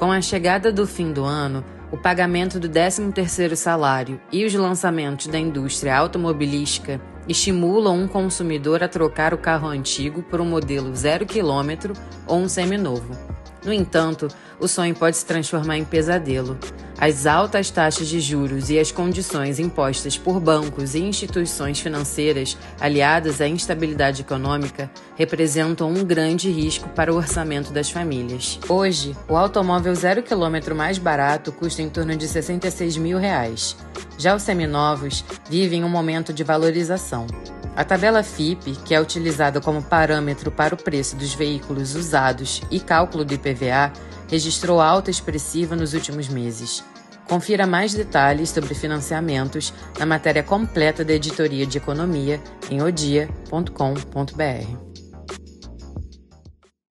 Com a chegada do fim do ano, o pagamento do 13º salário e os lançamentos da indústria automobilística estimulam um consumidor a trocar o carro antigo por um modelo zero quilômetro ou um seminovo. No entanto, o sonho pode se transformar em pesadelo. As altas taxas de juros e as condições impostas por bancos e instituições financeiras, aliadas à instabilidade econômica, representam um grande risco para o orçamento das famílias. Hoje, o automóvel zero quilômetro mais barato custa em torno de 66 mil reais. Já os seminovos vivem um momento de valorização. A tabela FIP, que é utilizada como parâmetro para o preço dos veículos usados e cálculo do IPVA, registrou alta expressiva nos últimos meses. Confira mais detalhes sobre financiamentos na matéria completa da Editoria de Economia em odia.com.br.